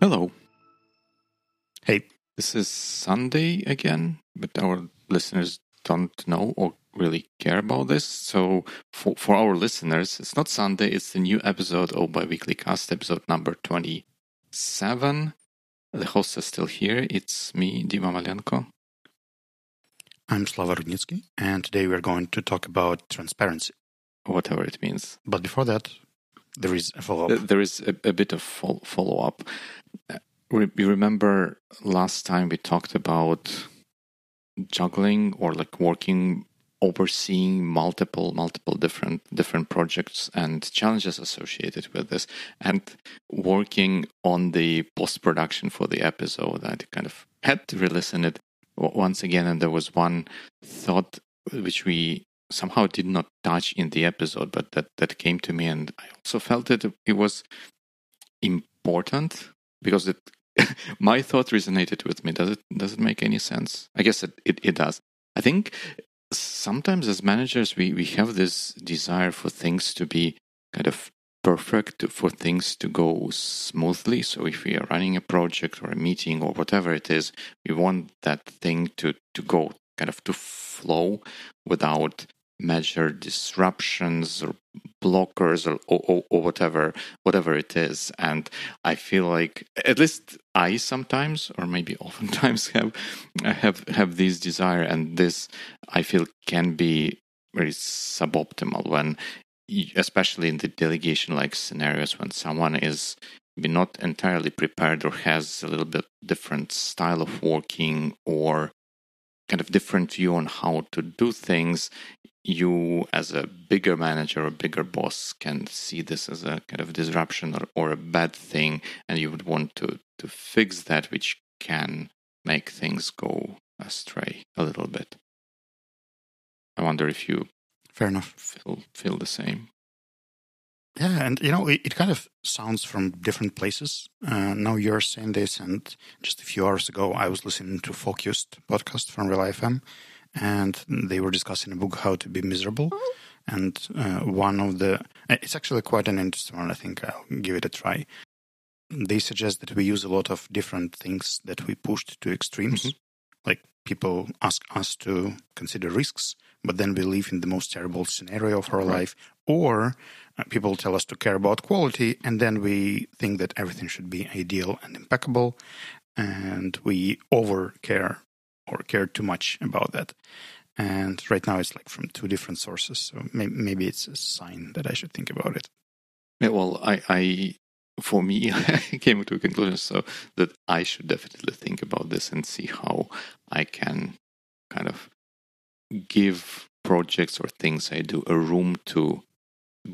Hello. Hey. This is Sunday again, but our listeners don't know or really care about this. So for, for our listeners, it's not Sunday, it's the new episode of Biweekly Cast, episode number 27. The hosts are still here. It's me, Dima Malenko. I'm Slava Rudnitsky, and today we're going to talk about transparency. Whatever it means. But before that, there is a follow up. There is a, a bit of follow up. Uh, you remember last time we talked about juggling or like working overseeing multiple multiple different different projects and challenges associated with this and working on the post production for the episode i kind of had to re-listen it once again and there was one thought which we somehow did not touch in the episode, but that, that came to me. And I also felt that it was important because it, my thought resonated with me. Does it, does it make any sense? I guess it, it, it does. I think sometimes as managers, we, we have this desire for things to be kind of perfect, for things to go smoothly. So if we are running a project or a meeting or whatever it is, we want that thing to, to go kind of to flow without measure disruptions or blockers or, or, or, whatever whatever it is. And i feel like at least i sometimes or maybe oftentimes have have have this desire. And this i feel can be very suboptimal when especially in the delegation like scenarios when someone is not entirely prepared or has a little bit different style of working or kind of different view on how to do things. You as a bigger manager or bigger boss can see this as a kind of disruption or, or a bad thing and you would want to to fix that which can make things go astray a little bit. I wonder if you fair enough. feel feel the same yeah and you know it, it kind of sounds from different places uh, now you're saying this and just a few hours ago i was listening to focused podcast from Relay FM and they were discussing a book, How to Be Miserable. And uh, one of the, it's actually quite an interesting one. I think I'll give it a try. They suggest that we use a lot of different things that we pushed to extremes. Mm-hmm. Like people ask us to consider risks, but then we live in the most terrible scenario of our right. life. Or uh, people tell us to care about quality, and then we think that everything should be ideal and impeccable, and we over care or care too much about that. And right now it's like from two different sources. So maybe it's a sign that I should think about it. Yeah, well, I, I for me, I came to a conclusion so that I should definitely think about this and see how I can kind of give projects or things I do a room to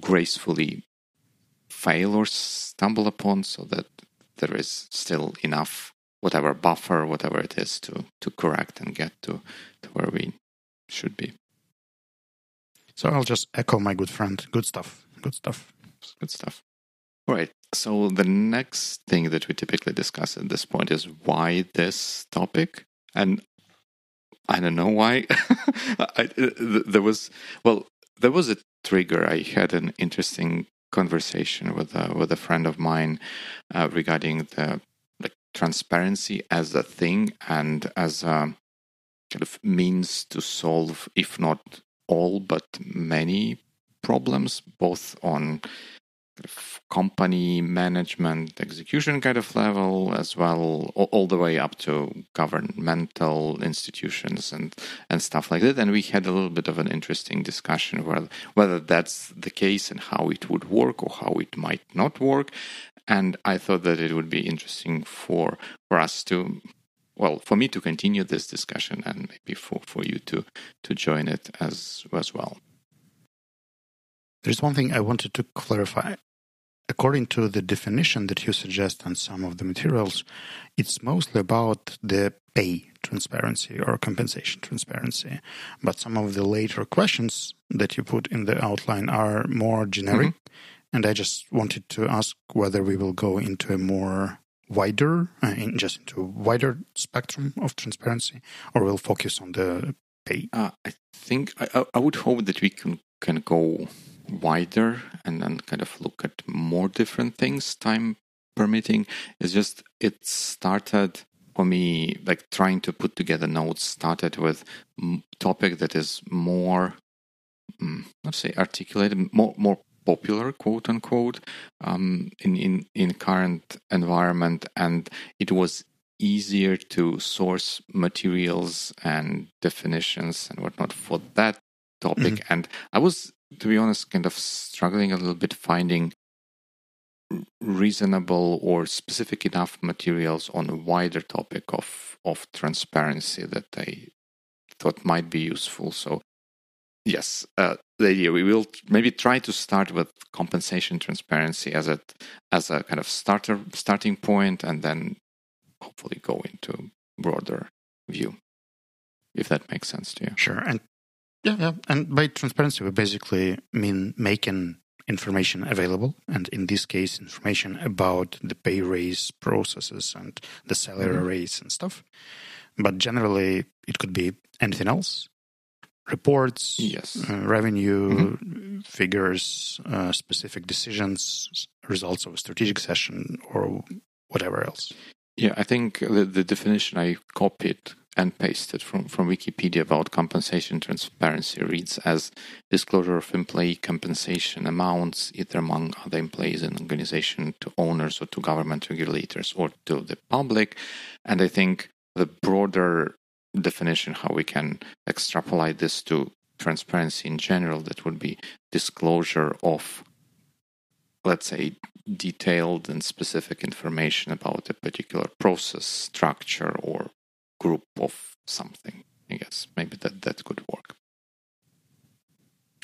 gracefully fail or stumble upon so that there is still enough whatever buffer, whatever it is, to to correct and get to, to where we should be. So I'll just echo my good friend. Good stuff. Good stuff. Good stuff. All right. So the next thing that we typically discuss at this point is why this topic, and I don't know why. I, there was well, there was a trigger. I had an interesting conversation with a, with a friend of mine uh, regarding the transparency as a thing and as a kind of means to solve, if not all, but many problems, both on company management execution kind of level as well all, all, the way up to governmental institutions and and stuff like that and we had a little bit of an interesting discussion whether whether that's the case and how it would work or how it might not work and I thought that it would be interesting for for us to well for me to continue this discussion and maybe for, for you to to join it as as well. There's one thing I wanted to clarify. According to the definition that you suggest on some of the materials, it's mostly about the pay transparency or compensation transparency. But some of the later questions that you put in the outline are more generic. Mm-hmm and I just wanted to ask whether we will go into a more wider, uh, in just into a wider spectrum of transparency, or we'll focus on the pay? Uh, I think I, I would hope that we can can go wider and then kind of look at more different things, time permitting. It's just it started for me like trying to put together notes started with topic that is more mm, let's say articulated more more popular quote unquote um, in, in in current environment and it was easier to source materials and definitions and whatnot for that topic mm-hmm. and i was to be honest kind of struggling a little bit finding reasonable or specific enough materials on a wider topic of of transparency that I thought might be useful. So yes, uh, the idea we will maybe try to start with compensation transparency as a as a kind of starter starting point, and then hopefully go into broader view, if that makes sense to you. Sure, and yeah, yeah, and by transparency we basically mean making information available, and in this case, information about the pay raise processes and the salary mm-hmm. raise and stuff. But generally, it could be anything else reports, yes. uh, revenue mm-hmm. figures, uh, specific decisions, results of a strategic session, or whatever else. Yeah, I think the, the definition I copied and pasted from, from Wikipedia about compensation transparency reads as disclosure of employee compensation amounts, either among other employees in organization to owners or to government regulators or to the public. And I think the broader definition, how we can extrapolate this to transparency in general, that would be disclosure of, let's say, detailed and specific information about a particular process, structure, or group of something. I guess maybe that that could work.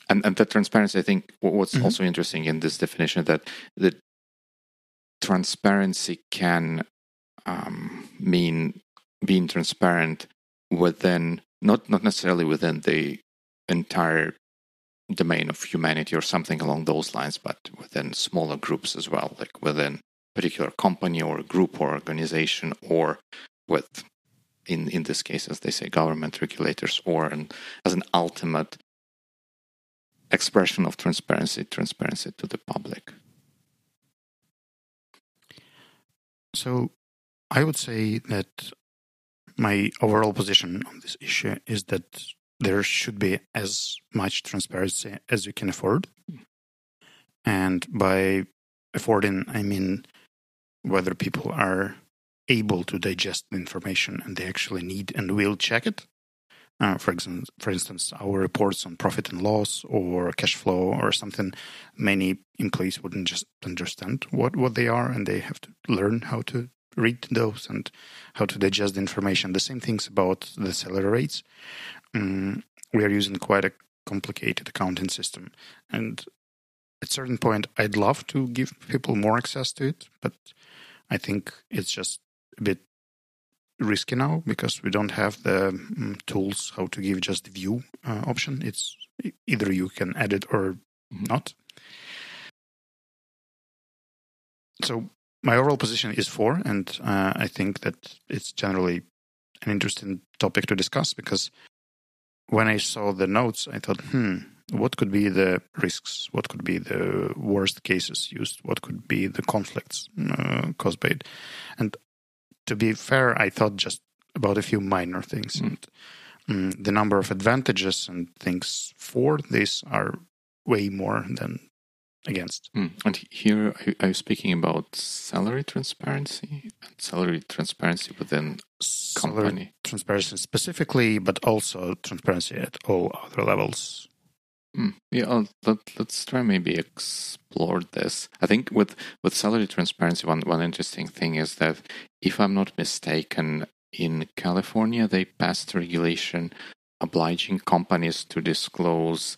And and that transparency, I think, what's mm-hmm. also interesting in this definition that the transparency can um, mean being transparent within not not necessarily within the entire domain of humanity or something along those lines, but within smaller groups as well, like within particular company or group or organization, or with in in this case, as they say, government regulators, or an, as an ultimate expression of transparency, transparency to the public. So, I would say that my overall position on this issue is that there should be as much transparency as you can afford. And by affording, I mean whether people are able to digest the information and they actually need and will check it. Uh, for example, for instance, our reports on profit and loss or cash flow or something, many employees wouldn't just understand what, what they are, and they have to learn how to read those and how to digest the information. The same things about the salary rates. Um, we are using quite a complicated accounting system, and at certain point, I'd love to give people more access to it, but I think it's just bit risky now because we don't have the um, tools how to give just the view uh, option. It's either you can edit or mm-hmm. not. So my overall position is for, and uh, I think that it's generally an interesting topic to discuss because when I saw the notes, I thought, hmm, what could be the risks? What could be the worst cases used? What could be the conflicts uh, caused by it? And to be fair, I thought just about a few minor things. Mm. And um, the number of advantages and things for this are way more than against. Mm. And here, are you speaking about salary transparency and salary transparency within salary company? Transparency specifically, but also transparency at all other levels. Mm. Yeah, I'll, let, us try maybe explore this. I think with with salary transparency, one one interesting thing is that if I'm not mistaken, in California they passed a regulation obliging companies to disclose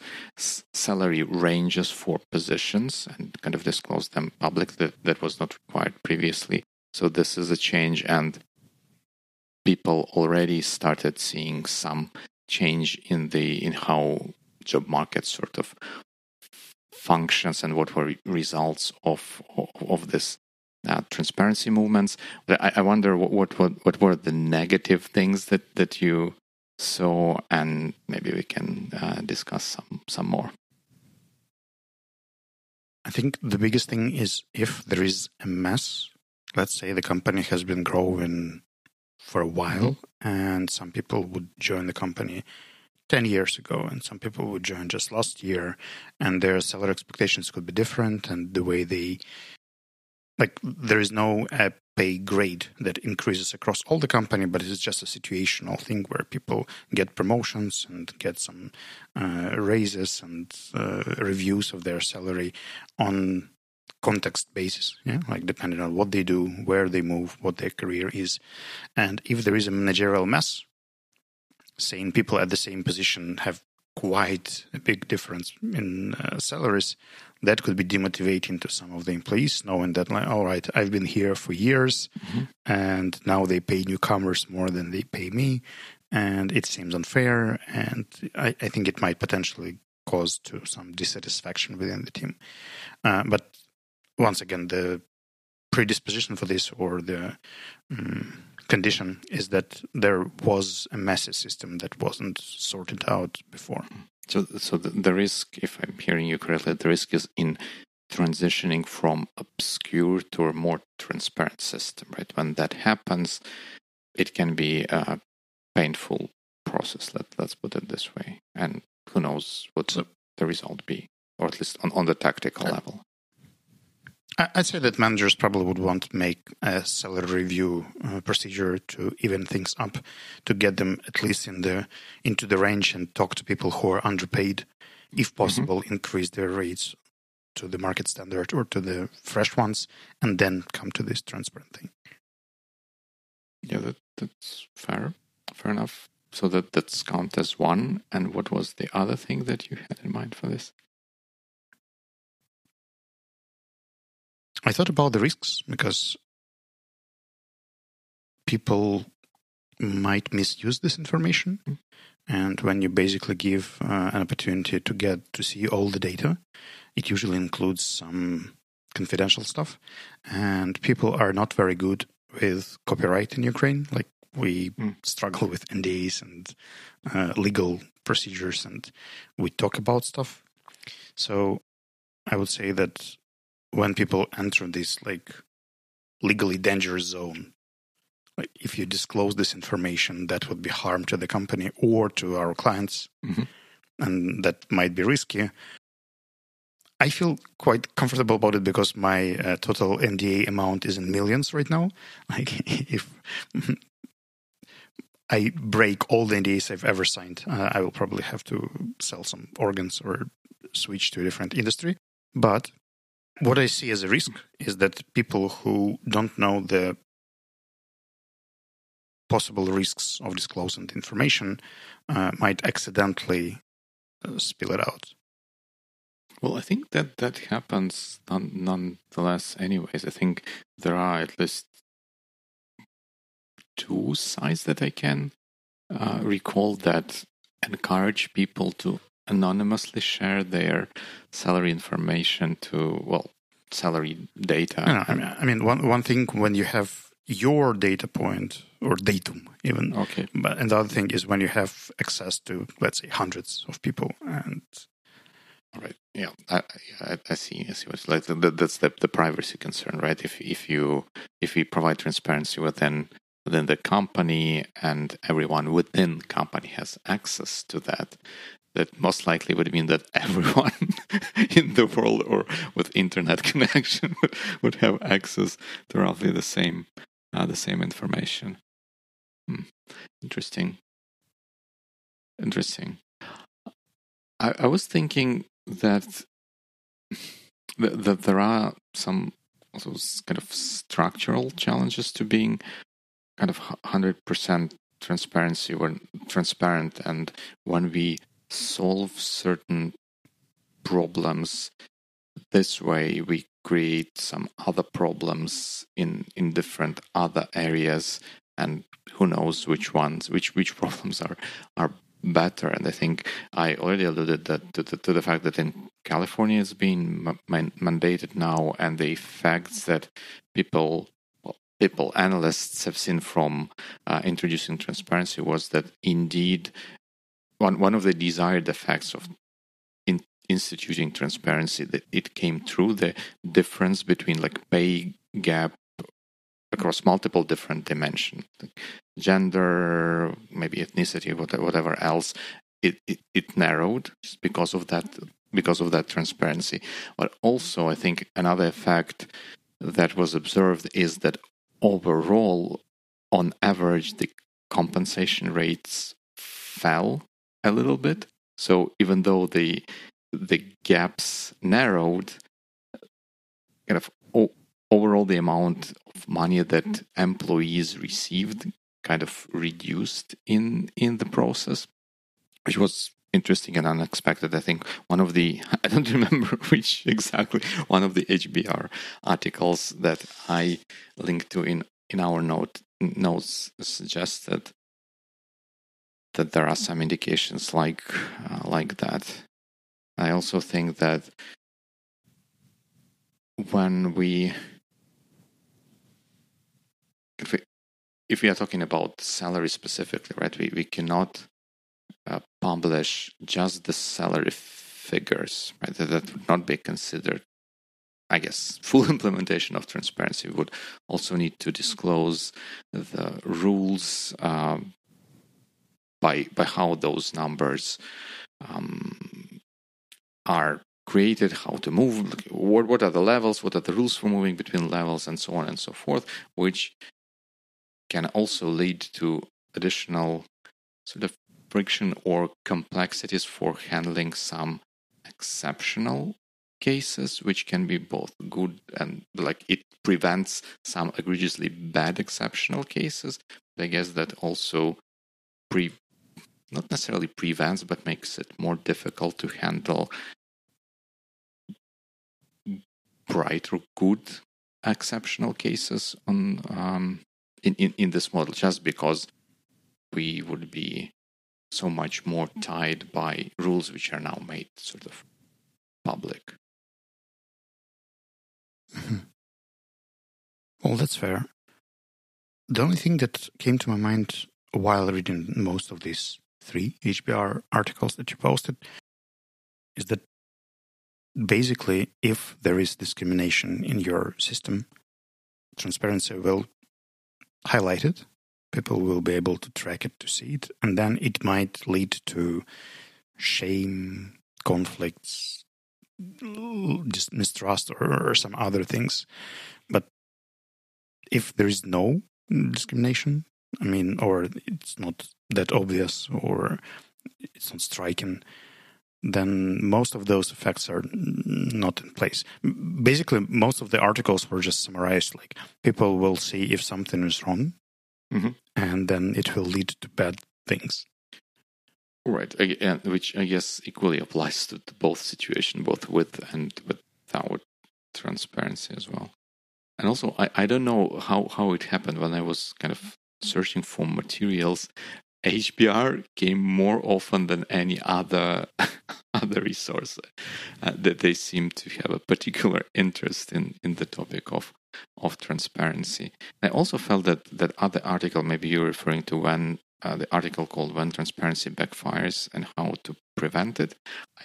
salary ranges for positions and kind of disclose them public. That that was not required previously. So this is a change, and people already started seeing some change in the in how job market sort of functions and what were results of of this uh, transparency movements. I, I wonder what, what, what what were the negative things that that you saw, and maybe we can uh, discuss some some more. I think the biggest thing is if there is a mess. Let's say the company has been growing for a while, mm-hmm. and some people would join the company 10 years ago and some people would join just last year and their salary expectations could be different and the way they like there is no uh, pay grade that increases across all the company but it's just a situational thing where people get promotions and get some uh, raises and uh, reviews of their salary on context basis yeah like depending on what they do where they move what their career is. And if there is a managerial mess saying people at the same position have quite a big difference in uh, salaries, that could be demotivating to some of the employees, knowing that, like, all right, I've been here for years, mm-hmm. and now they pay newcomers more than they pay me, and it seems unfair, and I, I think it might potentially cause to some dissatisfaction within the team. Uh, but once again, the predisposition for this or the um, condition is that there was a messy system that wasn't sorted out before. So, so the, the risk, if I'm hearing you correctly, the risk is in transitioning from obscure to a more transparent system, right? When that happens, it can be a painful process. Let let's put it this way, and who knows what so, the result be, or at least on, on the tactical uh, level. I'd say that managers probably would want to make a salary review uh, procedure to even things up, to get them at least in the into the range and talk to people who are underpaid, if mm-hmm. possible, mm-hmm. increase their rates to the market standard or to the fresh ones, and then come to this transparent thing. Yeah, that, that's fair, fair enough. So that that's count as one. And what was the other thing that you had in mind for this? I thought about the risks because people might misuse this information. And when you basically give uh, an opportunity to get to see all the data, it usually includes some confidential stuff. And people are not very good with copyright in Ukraine. Like we mm. struggle with NDAs and uh, legal procedures, and we talk about stuff. So I would say that when people enter this like legally dangerous zone like if you disclose this information that would be harm to the company or to our clients mm-hmm. and that might be risky. I feel quite comfortable about it because my uh, total nda amount is in millions right now. Like if i break all the ndas i've ever signed uh, i will probably have to sell some organs or switch to a different industry. But what I see as a risk is that people who don't know the possible risks of disclosing information uh, might accidentally uh, spill it out. Well, I think that that happens none, nonetheless, anyways. I think there are at least two sides that I can uh, recall that encourage people to anonymously share their salary information to well salary data. No, I mean, I mean one one thing when you have your data point or datum even. Okay. But and the other thing is when you have access to let's say hundreds of people and. Right. Yeah, I, I, I see. I see what's like. That's the, the privacy concern, right? If if you if you provide transparency within within the company and everyone within company has access to that, that most likely would mean that everyone in the world or with internet connection would, have access to roughly the same uh, the same information. Hmm. Interesting. Interesting. I, I was thinking that, that that there are some also kind of structural challenges to being kind of hundred percent transparency when transparent and when we solve certain problems this way we create some other problems in in different other areas and who knows which ones which which problems are are better. And I think I already alluded that to, to, to the fact that in California it's been mandated now, and the effects that people people analysts have seen from uh, introducing transparency was that indeed one one of the desired effects of in instituting transparency that it came through the difference between like pay gap across multiple different dimensions gender maybe ethnicity whatever else it, it, it narrowed because of that because of that transparency. But also i think another effect that was observed is that overall on average the compensation rates fell a little bit. So even though the the gaps narrowed kind of overall the amount of money that employees received kind of reduced in in the process which was interesting and unexpected. I think one of the i don't remember which exactly one of the hbr articles that i linked to in in our note notes suggested that there are some indications like uh, like that i also think that when we if we, if we are talking about salary specifically, right, we, we cannot uh, publish just the salary figures, right? That, that would not be considered, I guess, full implementation of transparency. We would also need to disclose the rules um, by by how those numbers um, are created, how to move, what, what are the levels, what are the rules for moving between levels, and so on and so forth, which can also lead to additional sort of friction or complexities for handling some exceptional cases, which can be both good and like it prevents some egregiously bad exceptional cases. I guess that also pre not necessarily prevents, but makes it more difficult to handle bright or good exceptional cases on um, in, in, in this model just because we would be so much more tied by rules which are now made sort of public. Mm-hmm. Well, that's fair. The only thing that came to my mind while reading most of these three HBR articles that you posted is that basically, if there is discrimination in your system, transparency will highlight it. People will be able to track it to see it, and then it might lead to shame, conflicts, mistrust, or, or some other things. But if there is no discrimination, I mean, or it's not that obvious, or it's not striking, then most of those effects are not in place. Basically, most of the articles were just summarized like people will see if something is wrong, mm-hmm. and then it will lead to bad things. Right, and which I guess equally applies to both situation, both with and without transparency as well. And also, I, I don't know how, how it happened when I was kind of searching for materials. HBR came more often than any other other resource uh, that they seem to have a particular interest in in the topic of of transparency. I also felt that that other article, maybe you're referring to when uh, the article called "When Transparency Backfires and How to Prevent It."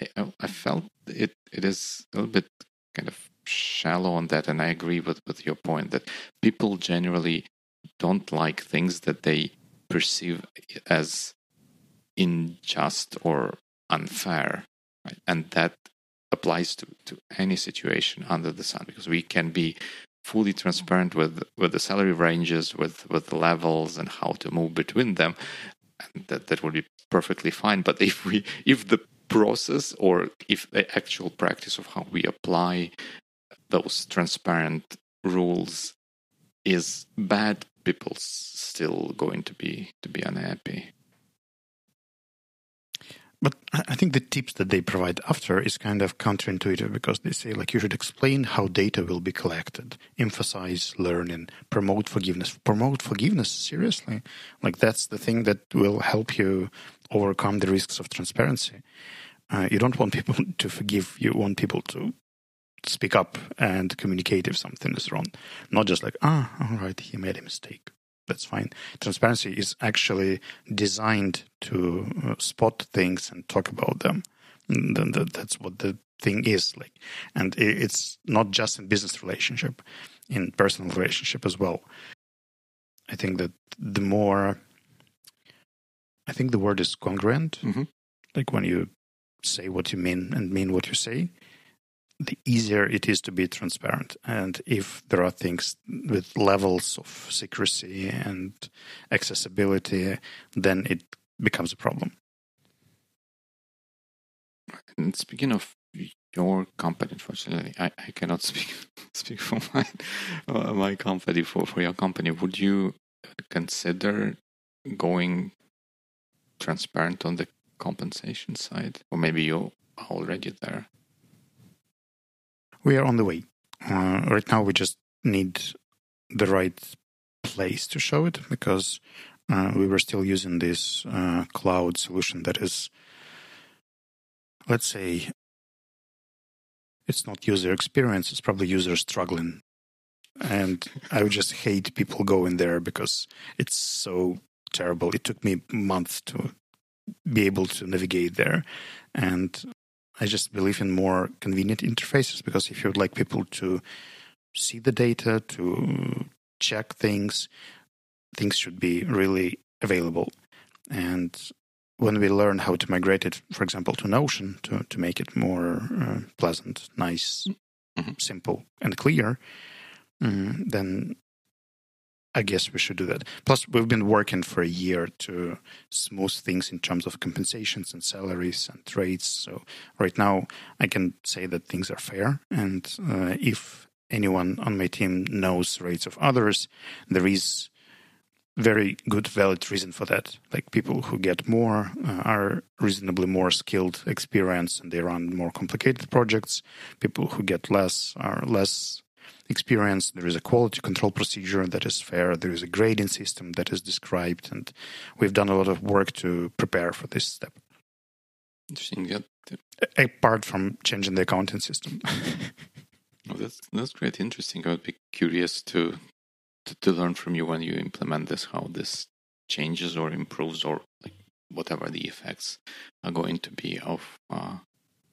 I I felt it it is a little bit kind of shallow on that, and I agree with with your point that people generally don't like things that they perceive as unjust or unfair. Right? And that applies to, to any situation under the sun because we can be fully transparent with, with the salary ranges, with, with the levels and how to move between them. And that, that would be perfectly fine. But if we if the process or if the actual practice of how we apply those transparent rules is bad people still going to be to be unhappy. but I think the tips that they provide after is kind of counterintuitive because they say like you should explain how data will be collected, emphasize learning, promote forgiveness. Promote forgiveness seriously, like that's the thing that will help you overcome the risks of transparency. Uh, you don't want people to forgive. You want people to speak up and communicate if something is wrong, not just like ah, all right, he made a mistake that's fine. Transparency is actually designed to uh, spot things and talk about them. And that's what the thing is like, and it's not just in business relationship, in personal relationship as well. I think that the more, I think the word is congruent, mm-hmm. like when you say what you mean and mean what you say, the easier it is to be transparent. And if there are things with levels of secrecy and accessibility, then it becomes a problem. And speaking of your company, unfortunately, I, I cannot speak speak for my uh, my company for, for your company. Would you consider going transparent on the compensation side, or maybe you're already there? We are on the way. Uh, right now, we just need the right place to show it because uh, we were still using this uh, cloud solution that is, let's say, it's not user experience, it's probably user struggling. And I would just hate people going there because it's so terrible. It took me months to be able to navigate there. And I just believe in more convenient interfaces because if you would like people to see the data, to check things, things should be really available. And when we learn how to migrate it, for example, to Notion to, to make it more uh, pleasant, nice, mm-hmm. simple, and clear, um, then I guess we should do that. Plus, we've been working for a year to smooth things in terms of compensations and salaries and rates. So right now, I can say that things are fair. And uh, if anyone on my team knows rates of others, there is very good valid reason for that. Like people who get more uh, are reasonably more skilled, experienced, and they run more complicated projects. People who get less are less experience. There is a quality control procedure that is fair. There is a grading system that is described, and we've done a lot of work to prepare for this step. Interesting. Yeah. Apart from changing the accounting system. oh, that's that's great. Interesting. I would be curious to, to to learn from you when you implement this, how this changes or improves, or like whatever the effects are going to be of uh,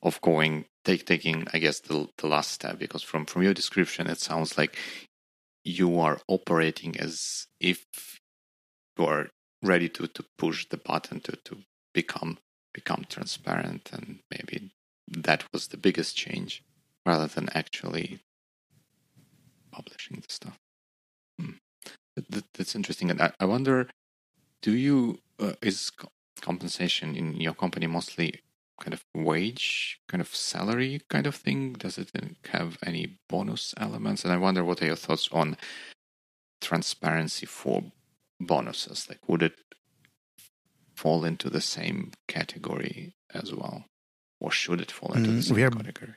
of going take taking I guess the the last step because from from your description it sounds like you are operating as if you are ready to to push the button to to become become transparent and maybe that was the biggest change rather than actually publishing the stuff. Hmm. That, that's interesting, and I, I wonder, do you uh, is compensation in your company mostly kind of wage, kind of salary kind of thing? Does it have any bonus elements? And I wonder what are your thoughts on transparency for bonuses? Like, would it fall into the same category as well? Or should it fall into mm, the same category?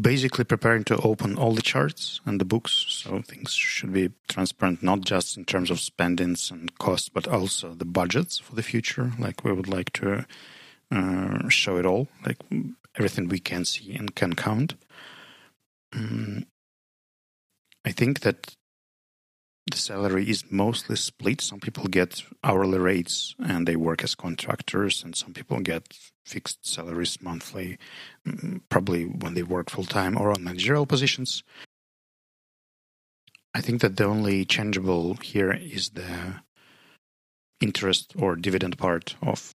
Basically, preparing to open all the charts and the books, so things should be transparent, not just in terms of spendings and costs, but also the budgets for the future. Like, we would like to uh, show it all, like everything we can see and can count. Um, I think that the salary is mostly split. Some people get hourly rates and they work as contractors, and some people get fixed salaries monthly, mm, probably when they work full time or on managerial positions. I think that the only changeable here is the interest or dividend part of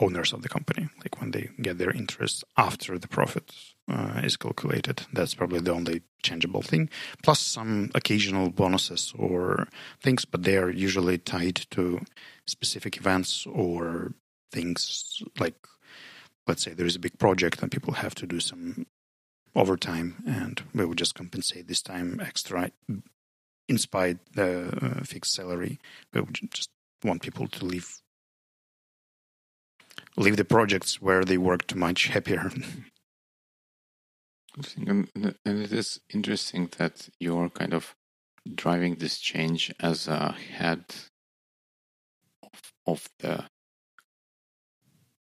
owners of the company, like when they get their interest after the profit uh, is calculated. That's probably the only changeable thing. Plus some occasional bonuses or things, but they are usually tied to specific events or things like, let's say there is a big project and people have to do some overtime, and we would just compensate this time extra in spite the uh, fixed salary. We would just want people to leave leave the projects where they worked much happier. Um, and, and it is interesting that you're kind of driving this change as a head of, of the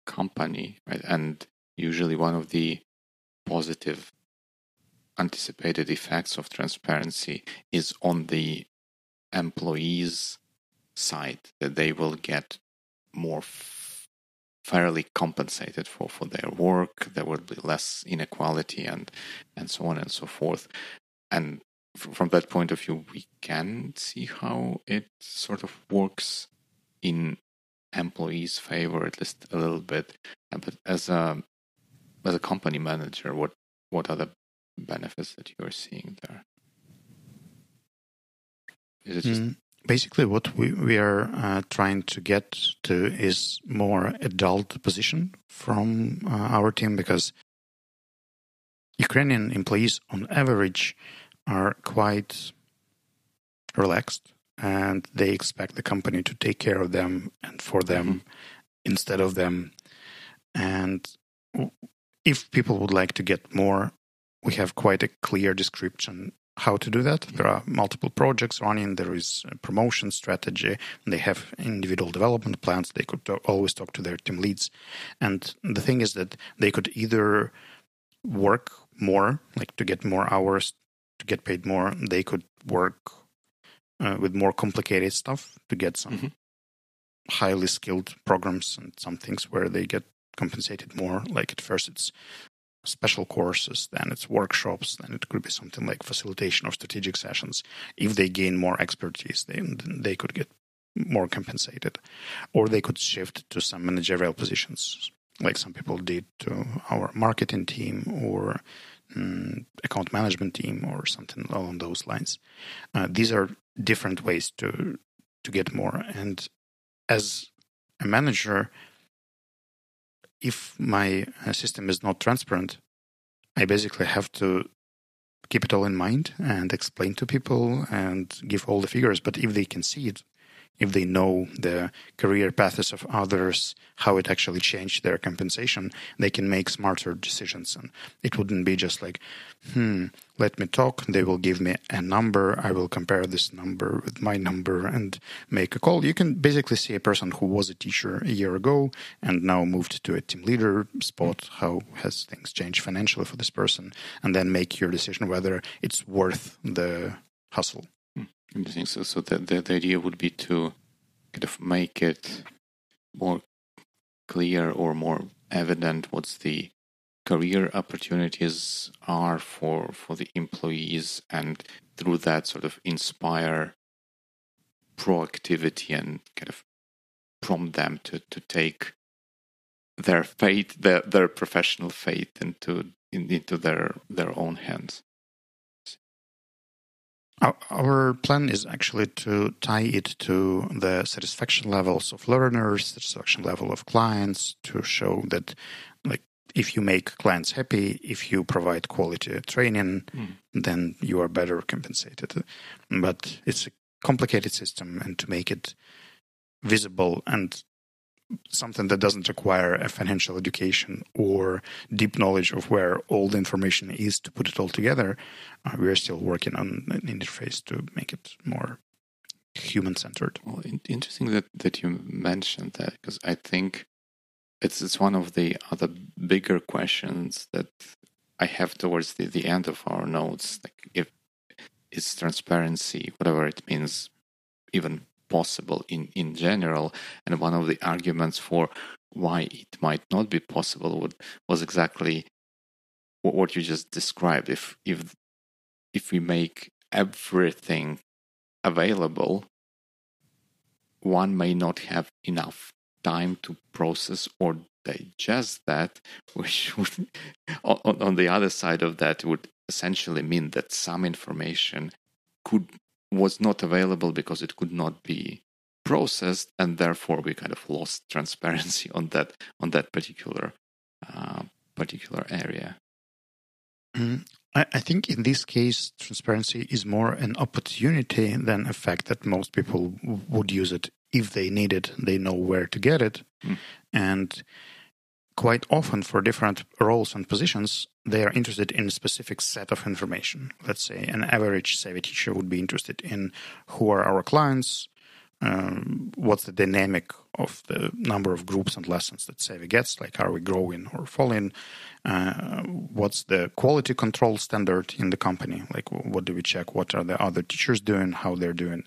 company, right? And usually one of the positive anticipated effects of transparency is on the employees side that they will get more fairly compensated for, for their work. There would be less inequality and and so on and so forth. And from that point of view we can see how it sort of works in employees favor at least a little bit. But as a as a company manager what what are the benefits that you are seeing there? Is it just mm, basically what we, we are uh, trying to get to is more adult position from uh, our team because Ukrainian employees on average are quite relaxed and they expect the company to take care of them and for them mm-hmm. instead of them and if people would like to get more we have quite a clear description how to do that. There are multiple projects running. There is a promotion strategy. They have individual development plans. They could always talk to their team leads. And the thing is that they could either work more, like to get more hours, to get paid more. They could work uh, with more complicated stuff to get some mm-hmm. highly skilled programs and some things where they get compensated more. Like at first, it's special courses, then it's workshops, then it could be something like facilitation of strategic sessions. If they gain more expertise, then they could get more compensated. Or they could shift to some managerial positions, like some people did to our marketing team or um, account management team or something along those lines. Uh, these are different ways to to get more. And as a manager, if my uh, system is not transparent, I basically have to keep it all in mind and explain to people and give all the figures. But if they can see it, if they know the career paths of others, how it actually changed their compensation, they can make smarter decisions. And it wouldn't be just like, hmm, let me talk. They will give me a number. I will compare this number with my number and make a call. You can basically see a person who was a teacher a year ago and now moved to a team leader spot. How has things changed financially for this person? And then make your decision whether it's worth the hustle. Hmm, interesting. So, so the, the, the idea would be to kind of make it more clear or more evident what's the career opportunities are for for the employees and through that sort of inspire proactivity and kind of prompt them to to take their fate their their professional fate into in, into their their own hands our plan is actually to tie it to the satisfaction levels of learners, satisfaction level of clients, to show that, like, if you make clients happy, if you provide quality training, mm. then you are better compensated. But it's a complicated system, and to make it visible and something that doesn't require a financial education or deep knowledge of where all the information is to put it all together, uh, we're still working on an interface to make it more human centered. Well, interesting that, that you mentioned that because I think it's it's one of the other bigger questions that I have towards the, the end of our notes. Like if is transparency, whatever it means, even possible in, in general. And one of the arguments for why it might not be possible would, was exactly what, you just described. If if if we make everything available, one may not have enough time to process or digest that, which would, on, on the other side of that, would essentially mean that some information could was not available because it could not be processed, and therefore we kind of lost transparency on that on that particular uh, particular area. Mm, I, I think in this case, transparency is more an opportunity than a fact that most people would use it if they need it. They know where to get it, mm. and quite often for different roles and positions, they are interested in a specific set of information. Let's say an average Savvy teacher would be interested in who are our clients, um, what's the dynamic of the number of groups and lessons that Savvy gets, like are we growing or falling, uh, what's the quality control standard in the company, like what do we check, what are the other teachers doing, how they're doing,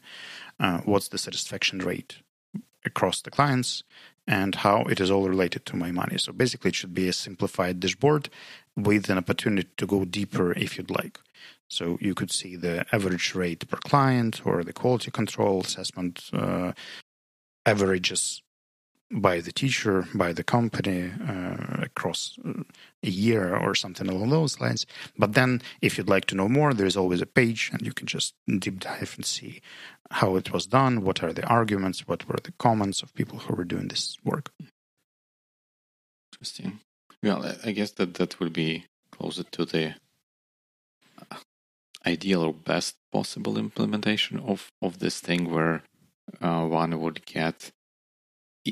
uh, what's the satisfaction rate across the clients, and how it is all related to my money. So basically, it should be a simplified dashboard with an opportunity to go deeper if you'd like. So you could see the average rate per client or the quality control assessment uh, averages by the teacher, by the company uh, across uh, a year or something along those lines. But then, if you'd like to know more, there's always a page and you can just deep dive and see how it was done, what are the arguments, what were the comments of people who were doing this work. Interesting. Well, I guess that that would be closer to the uh, ideal or best possible implementation of, of this thing where uh, one would get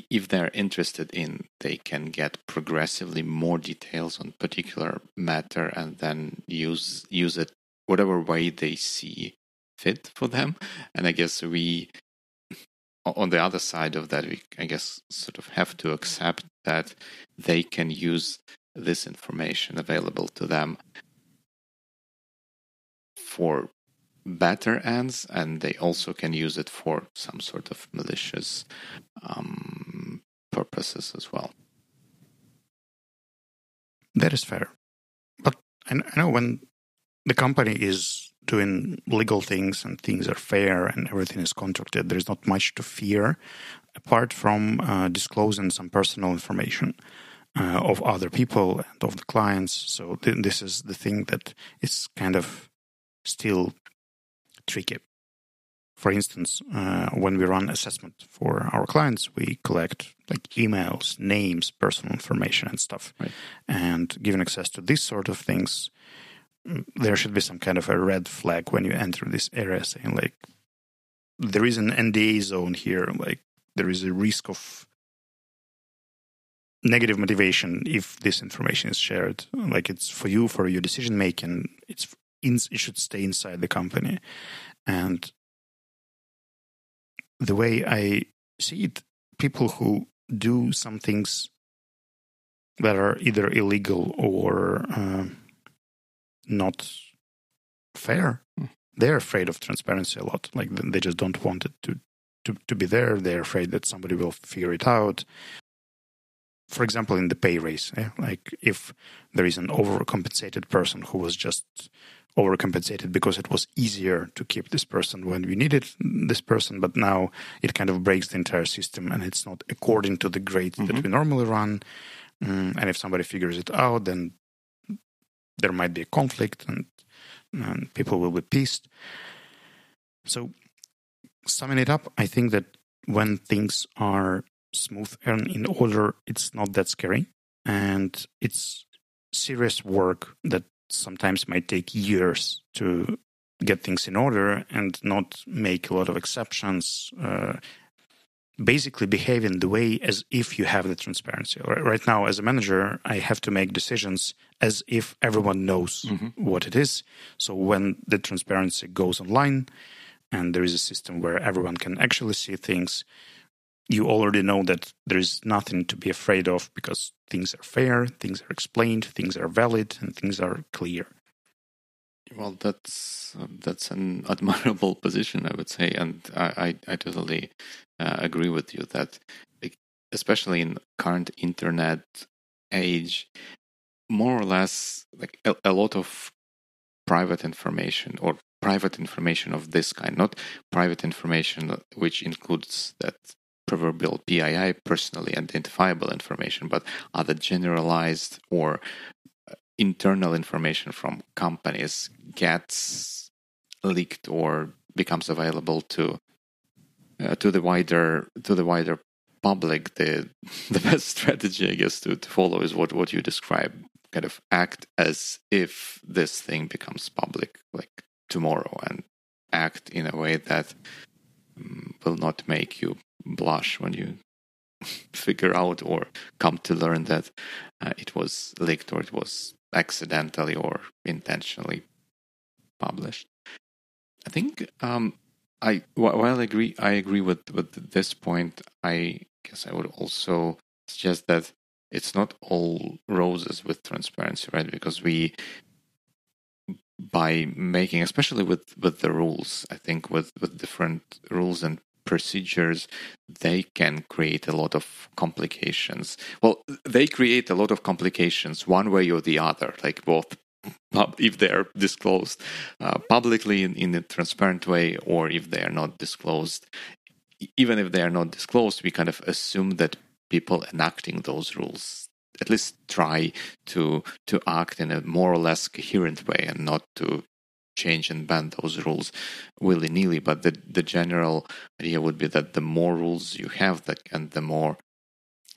if they're interested in they can get progressively more details on particular matter and then use use it whatever way they see fit for them and i guess we on the other side of that we i guess sort of have to accept that they can use this information available to them for better ends, and they also can use it for some sort of malicious um, purposes as well. That is fair. But I know when the company is doing legal things and things are fair and everything is contracted, there's not much to fear apart from uh, disclosing some personal information. Uh, of other people and of the clients. So th- this is the thing that is kind of still tricky. For instance, uh, when we run assessment for our clients, we collect like emails, names, personal information, and stuff. Right. And given access to these sort of things, there should be some kind of a red flag when you enter this area, saying like, there is an NDA zone here. Like, there is a risk of negative motivation if this information is shared. Like, it's for you for your decision making. It's in, it should stay inside the company. And the way I see it, people who do some things that are either illegal or uh, not fair, hmm. they're afraid of transparency a lot. Like they just don't want it to, to, to be there. They're afraid that somebody will figure it out for example, in the pay raise, yeah? like if there is an overcompensated person who was just overcompensated because it was easier to keep this person when we needed this person, but now it kind of breaks the entire system and it's not according to the grade mm-hmm. that we normally run. Mm, and if somebody figures it out, then there might be a conflict and, and people will be pissed. So, summing it up, I think that when things are smooth and in order, it's not that scary. And it's serious work that sometimes might take years to get things in order and not make a lot of exceptions. Uh, basically, behaving the way as if you have the transparency. Right now, as a manager, I have to make decisions as if everyone knows mm-hmm. what it is. So when the transparency goes online and there is a system where everyone can actually see things, you already know that there is nothing to be afraid of because things are fair, things are explained, things are valid, and things are clear. Well, that's uh, that's an admirable position, I would say, and I I, I totally uh, agree with you that, especially in current internet age, more or less, like a, a lot of private information or private information of this kind, not private information which includes that proverbial PII, personally identifiable information, but other generalized or internal information from companies gets leaked or becomes available to uh, to the wider to the wider public the the best strategy i guess to, to follow is what what you describe kind of act as if this thing becomes public like tomorrow and act in a way that um, will not make you blush when you figure out or come to learn that uh, it was leaked or it was accidentally or intentionally published. I think um, I while I agree I agree with with this point. I guess I would also suggest that it's not all roses with transparency, right? Because we by making especially with with the rules i think with with different rules and procedures they can create a lot of complications. Well they create a lot of complications one way or the other like both if they're disclosed uh, publicly in, in a transparent way or if they are not disclosed. Even if they are not disclosed we kind of assume that people enacting those rules at least try to to act in a more or less coherent way and not to change and bend those rules willy nilly. But the the general idea would be that the more rules you have, that and the more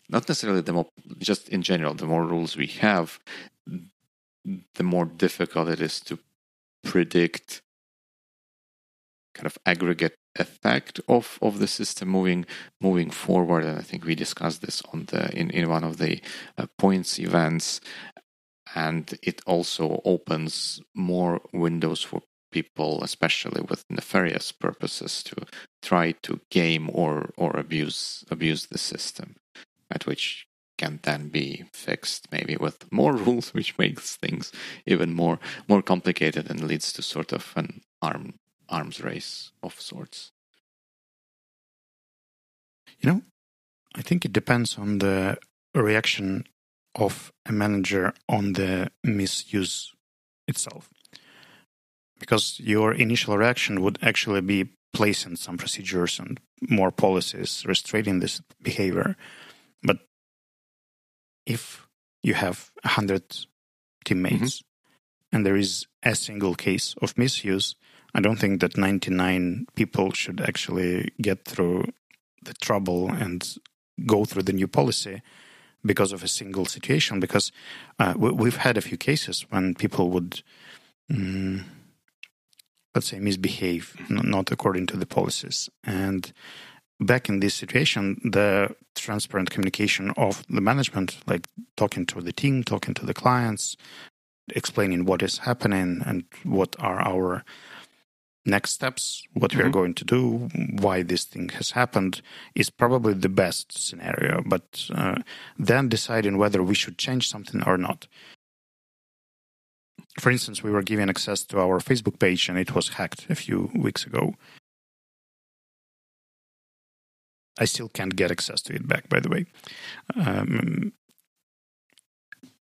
not necessarily the more just in general, the more rules we have, the more difficult it is to predict kind of aggregate effect of, of the system moving moving forward. And I think we discussed this on the in, in one of the uh, points events. And it also opens more windows for people, especially with nefarious purposes, to try to game or or abuse abuse the system, at which can then be fixed maybe with more rules, which makes things even more more complicated and leads to sort of an arm arms race of sorts? You know, I think it depends on the reaction of a manager on the misuse itself. Because your initial reaction would actually be placing some procedures and more policies restraining this behavior. But if you have 100 teammates mm-hmm. and there is a single case of misuse, I don't think that 99 people should actually get through the trouble and go through the new policy because of a single situation. Because uh, we, have had a few cases when people would, um, let's say, misbehave, not according to the policies. And back in this situation, the transparent communication of the management, like talking to the team, talking to the clients, explaining what is happening and what are our next steps, what mm-hmm. we are mm-hmm. going to do, why this thing has happened, is probably the best scenario. But uh, then deciding whether we should change something or not. For instance, we were given access to our Facebook page and it was hacked a few weeks ago. I still can't get access to it back, by the way. Um,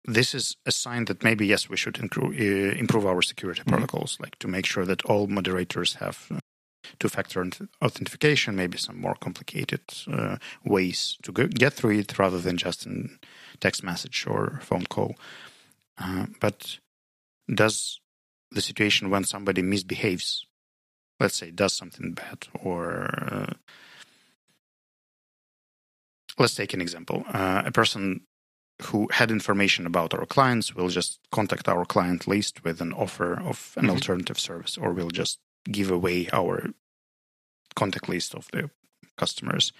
this is a sign that maybe yes we should improve, uh, improve our security mm-hmm. protocols like to make sure that all moderators have uh, two-factor authentication maybe some more complicated uh, ways to go, get through it rather than just in text message or phone call uh, but does the situation when somebody misbehaves let's say does something bad or uh, let's take an example uh, a person who had information about our clients will just contact our client list with an offer of an mm-hmm. alternative service, or we'll just give away our contact list of the customers.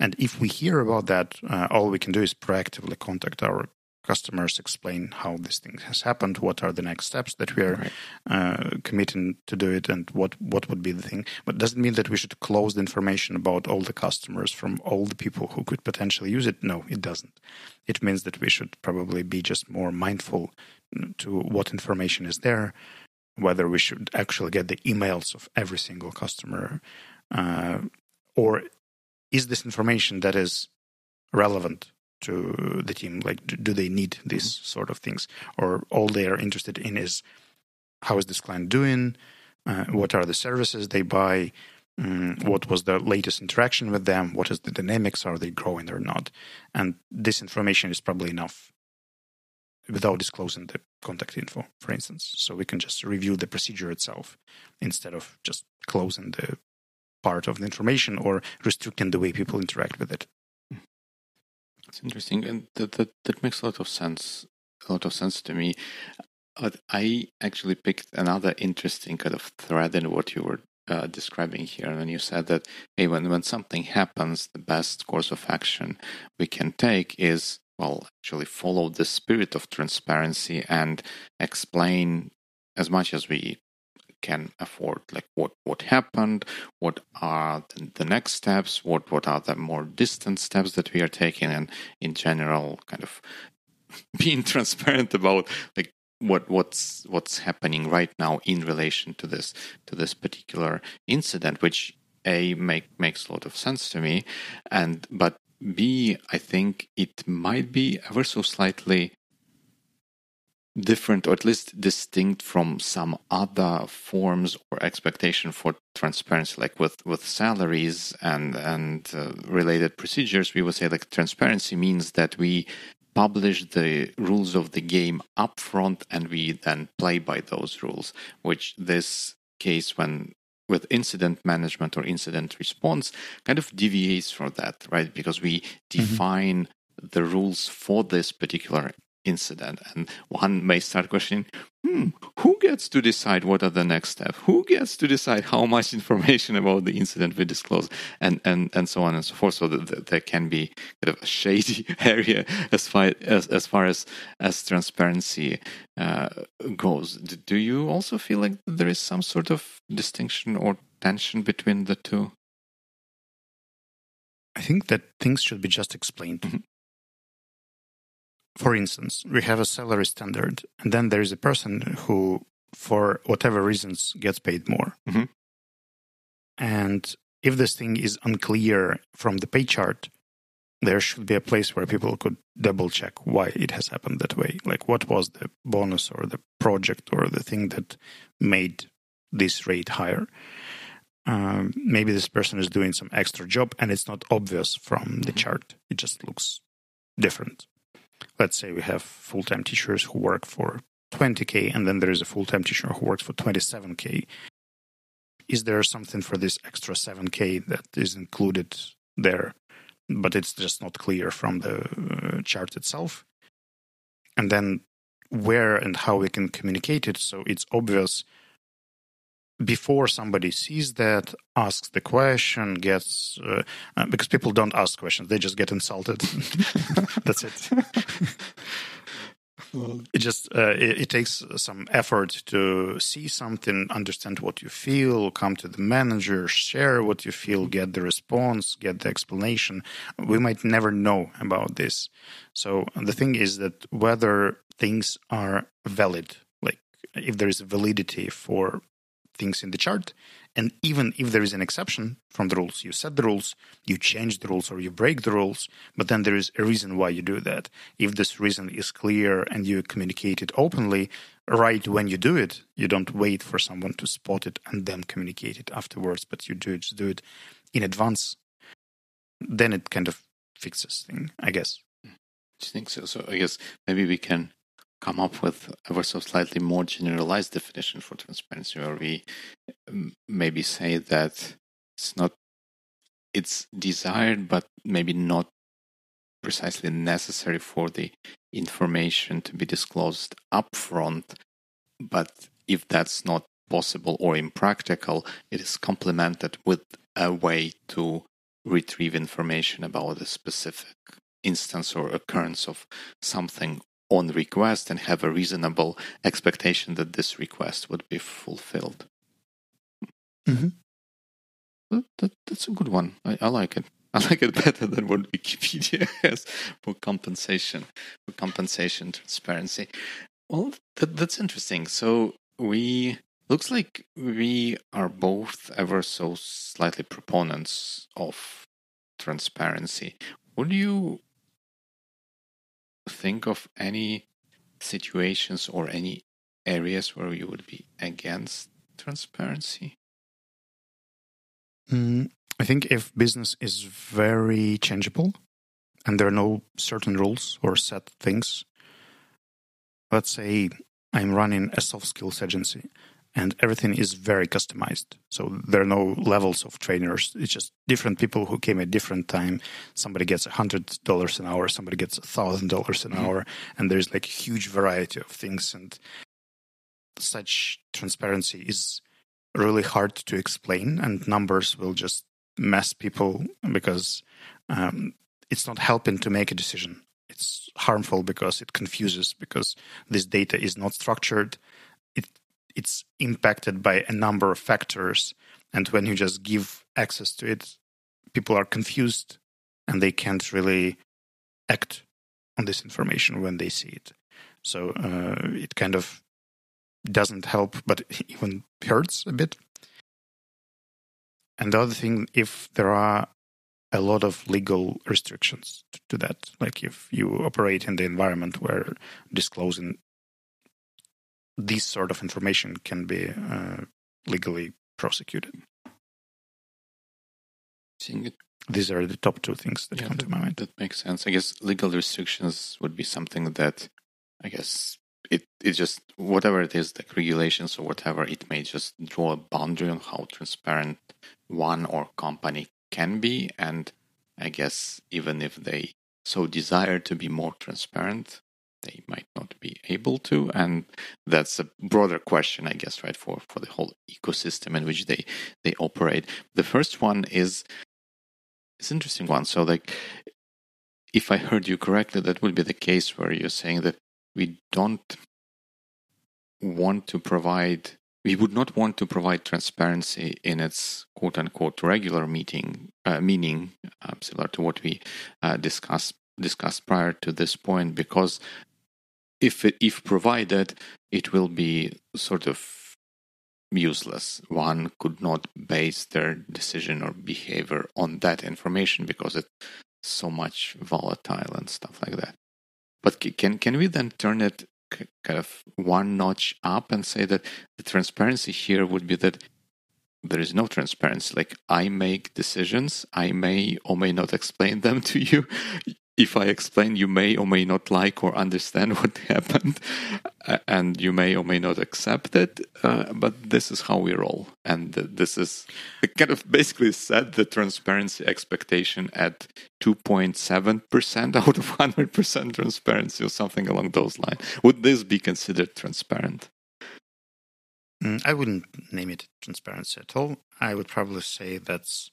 And if we hear about that, uh, all we can do is proactively contact our customers, explain how this thing has happened, what are the next steps that we are right. uh, committing to do it, and what what would be the thing. But doesn't mean that we should close the information about all the customers from all the people who could potentially use it. No, it doesn't. It means that we should probably be just more mindful to what information is there, whether we should actually get the emails of every single customer, uh, or is this information that is relevant to the team? Like, do they need these mm-hmm. sort of things, or all they are interested in is how is this client doing? Uh, what are the services they buy? Um, what was the latest interaction with them? What is the dynamics? Are they growing or not? And this information is probably enough without disclosing the contact info, for instance. So we can just review the procedure itself instead of just closing the part of the information or restricting the way people interact with it. It's interesting, and that, that that makes a lot of sense. A lot of sense to me. But I actually picked another interesting kind of thread in what you were uh, describing here. And you said that hey, when when something happens, the best course of action we can take is well, actually follow the spirit of transparency and explain as much as we can afford like what what happened what are the, next steps what what are the more distant steps that we are taking and in general kind of being transparent about like what what's what's happening right now in relation to this to this particular incident which a make makes a lot of sense to me and but b i think it might be ever so slightly different or at least distinct from some other forms or expectation for transparency like with with salaries and and uh, related procedures we would say like transparency means that we publish the rules of the game upfront and we then play by those rules which this case when with incident management or incident response kind of deviates from that right because we mm-hmm. define mm-hmm. the rules for this particular incident. And one may start questioning, hmm, who gets to decide what are the next steps? Who gets to decide how much information about the incident we disclose? And, and, and so on and so forth. So that, there can be kind of a shady area as far as, as, far as, as transparency uh, goes. Do you also feel like there is some sort of distinction or tension between the two? I think that things should be just explained. Mm-hmm for instance, we have a salary standard, and then there is a person who, for whatever reasons, gets paid more. Mm-hmm. And if this thing is unclear from the pay chart, there should be a place where people could double check why it has happened that way. Like, what was the bonus or the project or the thing that made this rate higher? Um, maybe this person is doing some extra job and it's not obvious from the mm-hmm. chart. It just looks different let's say we have full-time teachers who work for 20k and then there is a full-time teacher who works for 27k is there something for this extra 7k that is included there but it's just not clear from the uh, chart itself? And then where and how we can communicate it so it's obvious before somebody sees that, asks the question, gets uh, uh, because people don't ask questions; they just get insulted. That's it. it just uh, it, it, takes some effort to see something, understand what you feel, come to the manager, share what you feel, get the response, get the explanation. We might never know about this. So the thing is that whether things are valid, like if there is a validity for things in the chart. And even if there is an exception from the rules, you set the rules, you change the rules, or you break the rules, but then there is a reason why you do that. If this reason is clear and you communicate it openly, right when you do it, you don't wait for someone to spot it and then communicate it afterwards, but you do it, just do it in advance. Then it kind of fixes thing, I guess. Hmm. Do you think so? So I guess maybe we can come up with ever so slightly more generalized definition for transparency, where we maybe say that it's not it's desired, but maybe not precisely necessary for the information to be disclosed upfront. But if that's not possible or impractical, it is complemented with a way to retrieve information about a specific instance or occurrence of something on request and have a reasonable expectation that this request would be fulfilled. Mm-hmm. That, that, that's a good one. I, I, like it. I like it better than what Wikipedia has for compensation, for compensation transparency. Well, that, that's interesting. So we looks like we are both ever so slightly proponents of transparency. Would you think of any situations or any areas where you would be against transparency? Mm, I think if business is very changeable and there are no certain rules or set things, let's say I'm running a soft skills agency and everything is very customized. So there are no levels of trainers. It's just different people who came at different time. Somebody gets a hundred dollars an hour, somebody gets a thousand dollars an mm-hmm. hour, and there's like a huge variety of things. And such transparency is really hard to explain, and numbers will just mess people because um, it's not helping to make a decision. It's harmful because it confuses because this data is not structured. It it's impacted by a number of factors, and when you just give access to it, people are confused and they can't really act on this information when they see it. So uh, it kind of doesn't help, but even hurts a bit. And the other thing, if there are a lot of legal restrictions to that, like if you operate in the environment where disclosing this sort of information can be uh, legally prosecuted. These are the top two things that Yeah, come to my mind. That makes sense. I guess legal restrictions would be something that I guess it it just whatever it is, like regulations or whatever, it may just draw a boundary on how transparent one or company can be. And I guess even if they so desire to be more transparent, they might not be able to. And that's a broader question, I guess, right, for, for the whole ecosystem in which they, they operate. The first one is it's an interesting one. So like if I heard you correctly, that would be the case where you're saying that we don't want to provide we would not want to provide transparency in its quote unquote regular meeting uh, meaning uh, similar to what we uh, discussed discussed prior to this point because if if provided it will be sort of useless. One could not base their decision or behavior on that information because it's so much volatile and stuff like that. But can can we then turn it kind of one notch up and say that the transparency here would be that there is no transparency. Like I make decisions, I may or may not explain them to you if I explain, you may or may not like or understand what happened, and you may or may not accept it. Uh, but this is how we roll, and this is kind of basically set the transparency expectation at two point seven percent out of hundred percent transparency, or something along those lines. Would this be considered transparent? Mm, I wouldn't name it transparency at all. I would probably say that's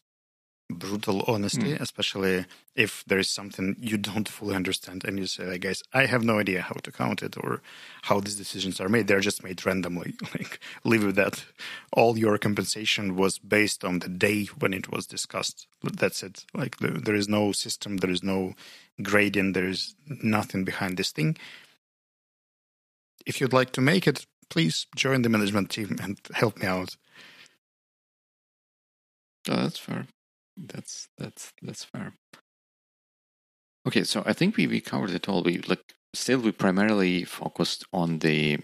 brutal honesty, mm. especially if there is something you don't fully understand and you say, like, guys, I have no idea how to count it or how these decisions are made. They're just made randomly. Like, live with that. All your compensation was based on the day when it was discussed. That's it. Like, the, there is no system, there is no gradient, there is nothing behind this thing. If you'd like to make it, please join the management team and help me out. Oh, that's fair. That's that's that's fair. Okay, so I think we, we covered it all. We like still we primarily focused on the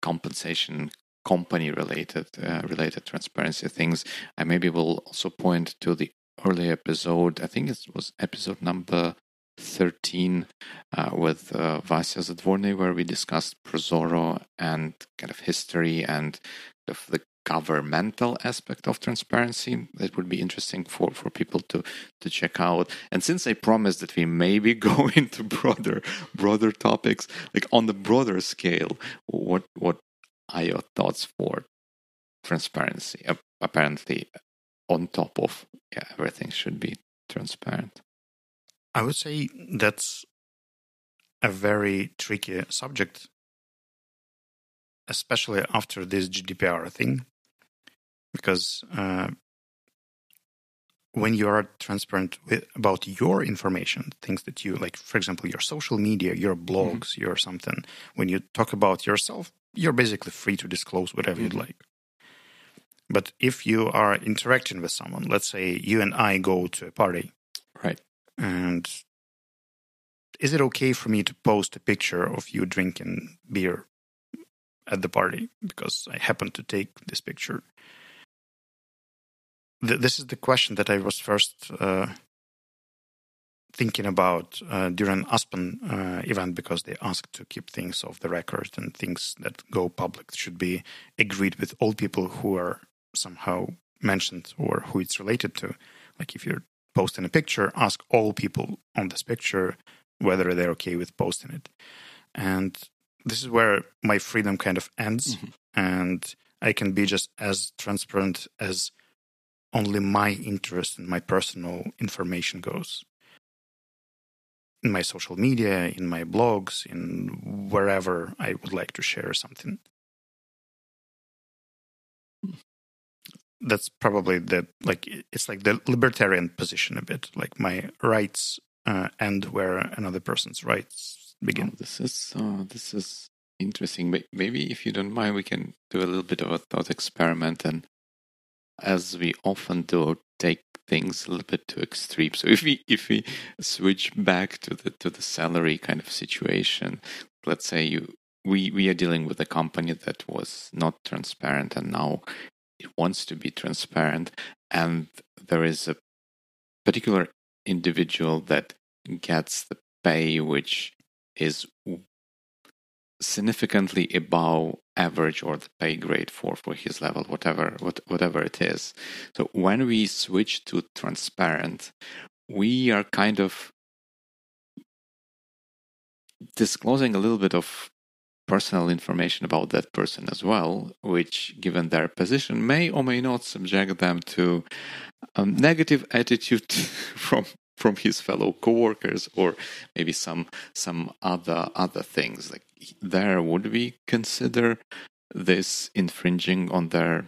compensation company related uh, related transparency things. I maybe will also point to the early episode. I think it was episode number 13 uh, with uh, Vasya Zadvorny, where we discussed Prozoro and kind of history and of the governmental aspect of transparency that would be interesting for, for people to to check out. And since i promised that we maybe go into broader broader topics like on the broader scale what what are your thoughts for transparency? Apparently on top of yeah, everything should be transparent. I would say that's a very tricky subject especially after this gdpr thing because uh, when you are transparent with, about your information, things that you like, for example, your social media, your mm-hmm. blogs, mm-hmm. your something, when you talk about yourself, you're basically free to disclose whatever mm-hmm. you'd like. But if you are interacting with someone, let's say you and I go to a party, right? And is it okay for me to post a picture of you drinking beer at the party because I happen to take this picture? Th- this is the question that I was first uh, thinking about uh, during Aspen uh, event because they asked to keep things off the record and things that go public should be agreed with all people who are somehow mentioned or who it's related to. Like if you're posting a picture, ask all people on this picture whether they're okay with posting it. And this is where my freedom kind of ends. Mm-hmm. And I can be just as transparent as only my interest and my personal information goes. In my social media, in my blogs, in wherever I would like to share something. That's probably the like it's like the libertarian position a bit. Like my rights uh, end where another person's rights begin. Oh, this is uh, this is interesting. Maybe if you don't mind, we can do a little bit of a thought experiment and as we often do, take things a little bit to extreme. So if we if we switch back to the to the salary kind of situation, let's say you we we are dealing with a company that was not transparent and now it wants to be transparent and there is a particular individual that gets the pay which is significantly above average or the pay grade for for his level whatever what, whatever it is. So when we switch to transparent we are kind of disclosing a little bit of personal information about that person as well which given their position may or may not subject them to a negative attitude from from his fellow coworkers or maybe some some other other things like there would we consider this infringing on their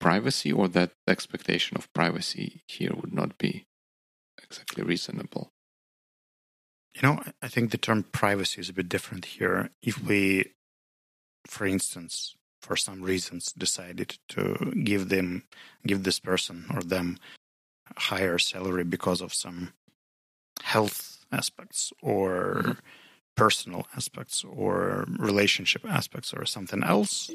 privacy or that expectation of privacy here would not be exactly reasonable you know i think the term privacy is a bit different here if we for instance for some reasons decided to give them give this person or them higher salary because of some health aspects or mm-hmm. Personal aspects or relationship aspects or something else,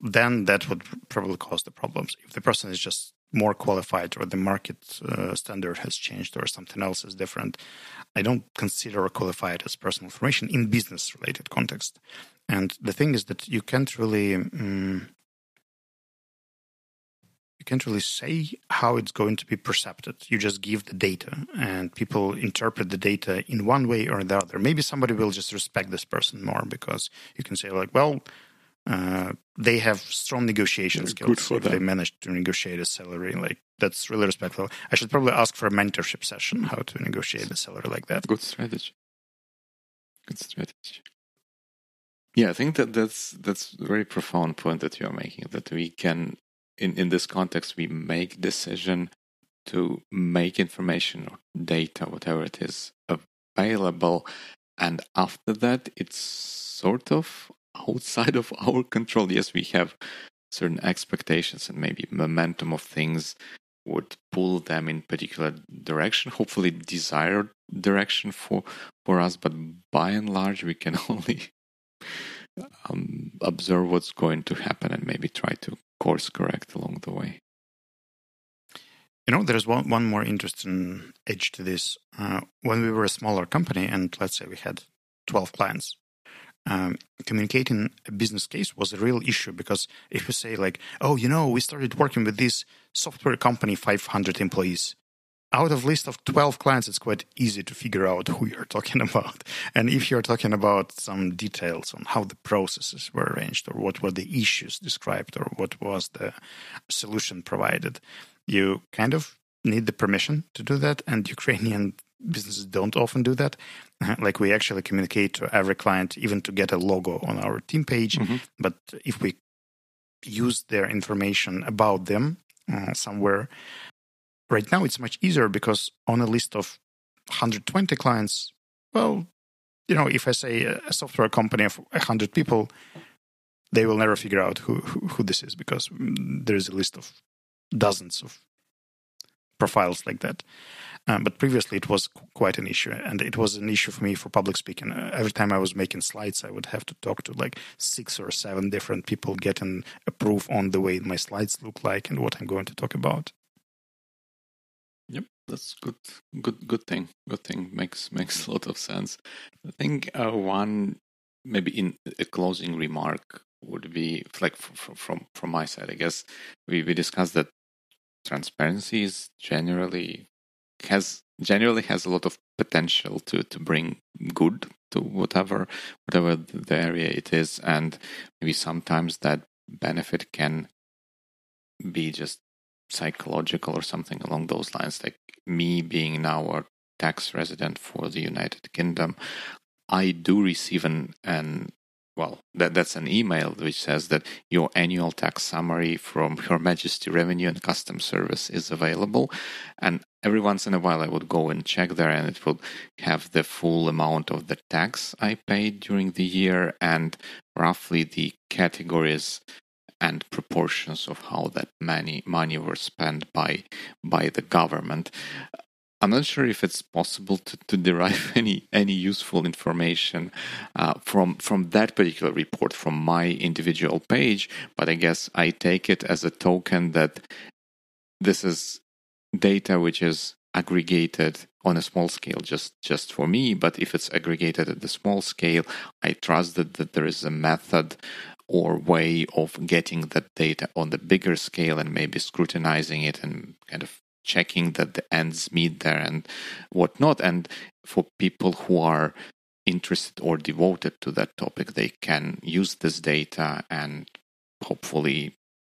then that would probably cause the problems. If the person is just more qualified or the market uh, standard has changed or something else is different, I don't consider a qualified as personal information in business related context. And the thing is that you can't really um, can't really say how it's going to be perceived. You just give the data, and people interpret the data in one way or the other. Maybe somebody will just respect this person more because you can say like, well, uh, they have strong negotiation They're skills. if they managed to negotiate a salary, like that's really respectful. I should probably ask for a mentorship session how to negotiate a salary like that. Good strategy. Good strategy. Yeah, I think that that's that's a very profound point that you are making. That we can in, in this context, we make decision to make information or data, whatever it is, available. And after that, it's sort of outside of our control. Yes, we have certain expectations and maybe momentum of things would pull them in particular direction, hopefully desired direction for, for us. But by and large, we can only um, observe what's going to happen and maybe try to course correct along the way. You know, there's one, one more interesting edge to this. Uh, when we were a smaller company, and let's say we had 12 clients, um, communicating a business case was a real issue because if you say, like, oh, you know, we started working with this software company, 500 employees, out of list of 12 clients it's quite easy to figure out who you're talking about. And if you're talking about some details on how the processes were arranged or what were the issues described or what was the solution provided you kind of need the permission to do that. And ukrainian businesses don't often do that. Like we actually communicate to every client even to get a logo on our team page. Mm-hmm. but if we use their information about them uh, somewhere Right now, it's much easier because on a list of 120 clients, well, you know, if I say a software company of 100 people, they will never figure out who, who, who this is because there is a list of dozens of profiles like that. Um, but previously, it was quite an issue, and it was an issue for me for public speaking. Uh, every time I was making slides, I would have to talk to like six or seven different people, getting approve on the way my slides look like and what I'm going to talk about. That's good. Good, good thing. Good thing makes makes a lot of sense. I think uh, one maybe in a closing remark would be like from from from my side. I guess we we discussed that transparency is generally has generally has a lot of potential to to bring good to whatever whatever the area it is, and maybe sometimes that benefit can be just psychological or something along those lines. Like me being now a tax resident for the United Kingdom, I do receive an, an well, that, that's an email which says that your annual tax summary from Her Majesty Revenue and Customs Service is available. And every once in a while, I would go and check there, and it would have the full amount of the tax I paid during the year and roughly the categories and proportions of how that money money were spent by by the government. I'm not sure if it's possible to, to derive any any useful information uh, from from that particular report from my individual page, but I guess I take it as a token that this is data which is aggregated on a small scale just just for me but if it's aggregated at the small scale i trust that, that there is a method or way of getting that data on the bigger scale and maybe scrutinizing it and kind of checking that the ends meet there and whatnot. And for people who are interested or devoted to that topic, they can use this data and hopefully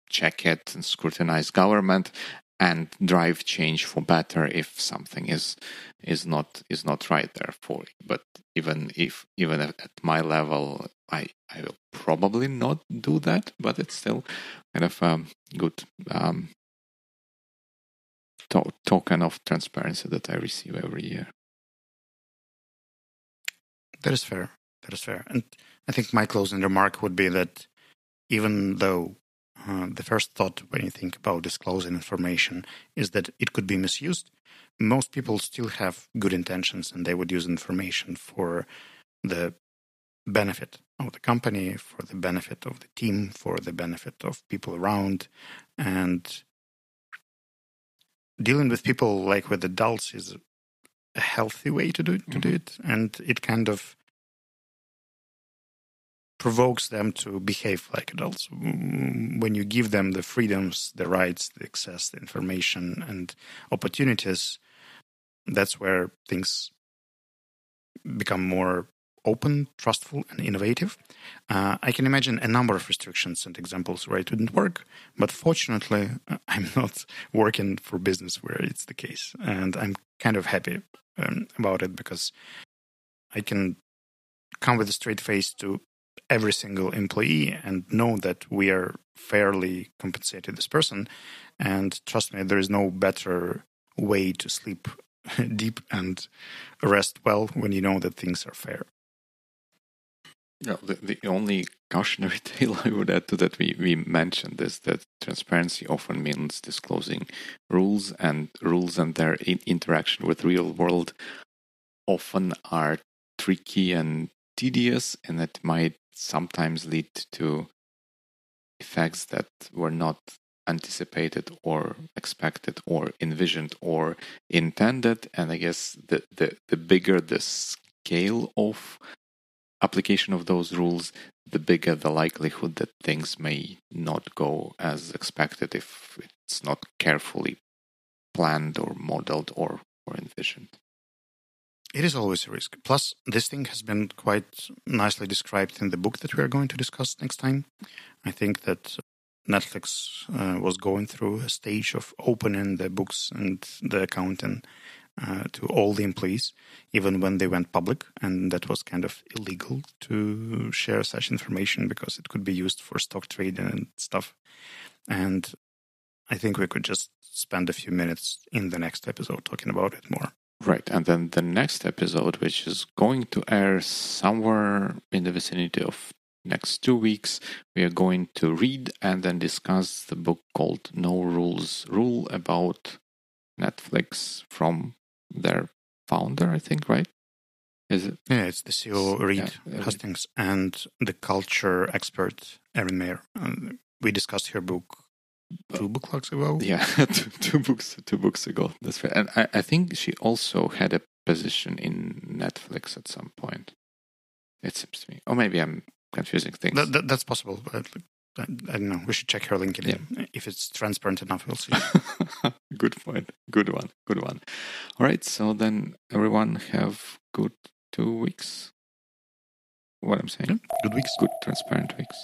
check it and scrutinize government and drive change for better if something is is not is not right there for you. But even if even at my level, I I will probably not do that. But it's still kind of a good um, to- token of transparency that I receive every year. That is fair. That is fair. And I think my closing remark would be that even though uh, the first thought when you think about disclosing information is that it could be misused, most people still have good intentions and they would use information for the benefit of the company, for the benefit of the team, for the benefit of people around. And dealing with people like with adults is a healthy way to do to mm-hmm. do it, and it kind of provokes them to behave like adults. When you give them the freedoms, the rights, the access, the information, and opportunities, that's where things become more open, trustful, and innovative. Uh, I can imagine a number of restrictions and examples where it wouldn't work, but fortunately, I'm not working for business where it's the case. And I'm kind of happy um, about it because I can come with a straight face to every single employee and know that we are fairly compensated this person. And trust me, there is no better way to sleep deep and rest well when you know that things are fair. Yeah, the, the only cautionary tale I would add to that we, we mentioned is that transparency often means disclosing rules, and rules and their in- interaction with real world often are tricky and tedious, and it might sometimes lead to effects that were not anticipated or expected or envisioned or intended. And I guess the, the, the bigger the scale of application of those rules, the bigger the likelihood that things may not go as expected if it's not carefully planned or modeled or, or envisioned. It is always a risk. Plus, this thing has been quite nicely described in the book that we are going to discuss next time. I think that Netflix uh, was going through a stage of opening the books and the accounting uh, to all the employees, even when they went public. And that was kind of illegal to share such information because it could be used for stock trading and stuff. And I think we could just spend a few minutes in the next episode talking about it more. Right. And then the next episode, which is going to air somewhere in the vicinity of next two weeks, we are going to read and then discuss the book called No Rules Rule about Netflix from their founder, I think, right? Is it? Yeah, it's the CEO Reed yeah, Hastings and the culture expert Erin Meyer. And um, we discussed her book two books ago. Yeah, two, two, books two books ago. That's right. And I, I think she also had a position in Netflix at some point. It seems to me, or maybe I'm confusing things. That, that, that's possible, but I, I, don't know. We should check her LinkedIn. Yeah. If it's transparent enough, we'll see. good point. Good one. Good one. All right. So then, everyone have good two weeks. What I'm saying. Yeah, good weeks. Good transparent weeks.